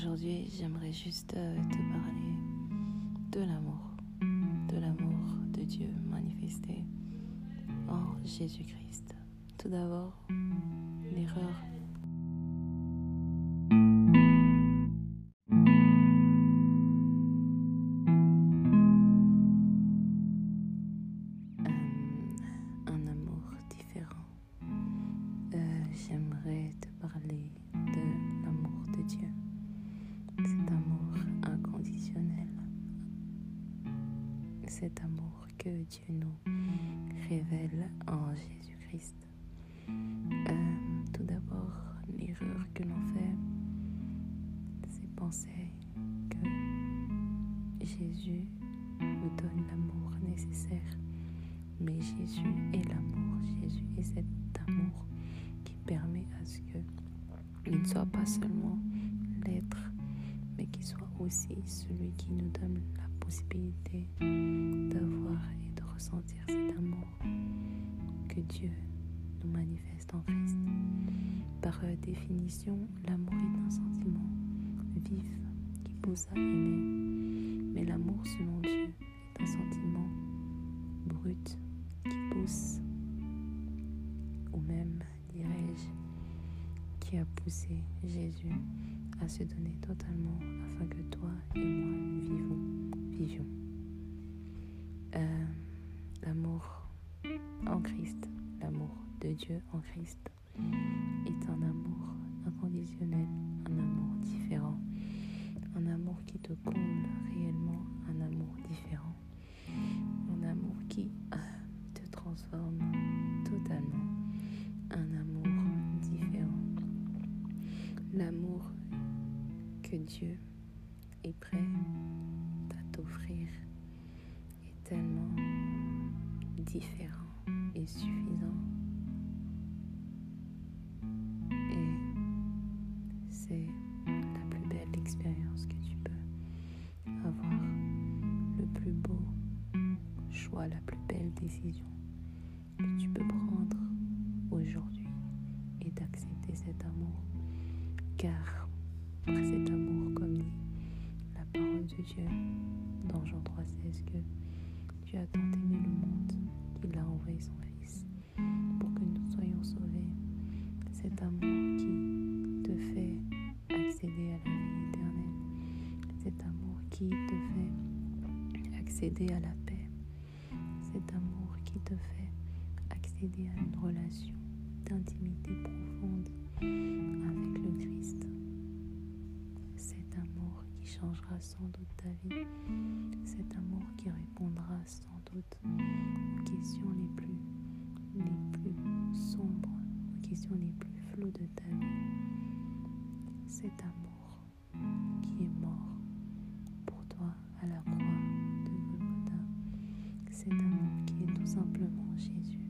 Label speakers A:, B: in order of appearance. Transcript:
A: aujourd'hui, j'aimerais juste euh, te parler de l'amour, de l'amour de Dieu manifesté en Jésus-Christ. Tout d'abord, l'erreur j'aimerais te parler de l'amour de Dieu. Cet amour inconditionnel. Cet amour que Dieu nous révèle en Jésus-Christ. Euh, tout d'abord, l'erreur que l'on fait, c'est penser que Jésus nous donne l'amour nécessaire. Mais Jésus est l'amour. Jésus est cet amour permet à ce que il ne soit pas seulement l'être, soit aussi celui qui nous donne la possibilité d'avoir et de ressentir cet amour que Dieu nous manifeste en Christ. Par définition, l'amour est un sentiment vif qui pousse à aimer, mais l'amour selon Dieu est un sentiment brut qui pousse ou même qui a poussé Jésus à se donner totalement afin que toi et moi vivons, vivions. Euh, l'amour en Christ, l'amour de Dieu en Christ est un amour inconditionnel, un amour différent, un amour qui te comble réellement, un amour différent, un amour qui euh, te transforme que Dieu est prêt à t'offrir est tellement différent et suffisant. Et c'est la plus belle expérience que tu peux avoir, le plus beau choix, la plus belle décision que tu peux prendre aujourd'hui et d'accepter cet amour car cet 3,16, que tu as tant aimé le monde qu'il a envoyé son Fils pour que nous soyons sauvés. Cet amour qui te fait accéder à la vie éternelle, cet amour qui te fait accéder à la paix, cet amour qui te fait accéder à une relation d'intimité profonde avec le Christ. Cet amour qui changera sans doute ta vie. Sans doute aux questions les plus, les plus sombres, aux questions les plus floues de ta vie. Cet amour qui est mort pour toi à la croix de Golgotha. Cet amour qui est tout simplement Jésus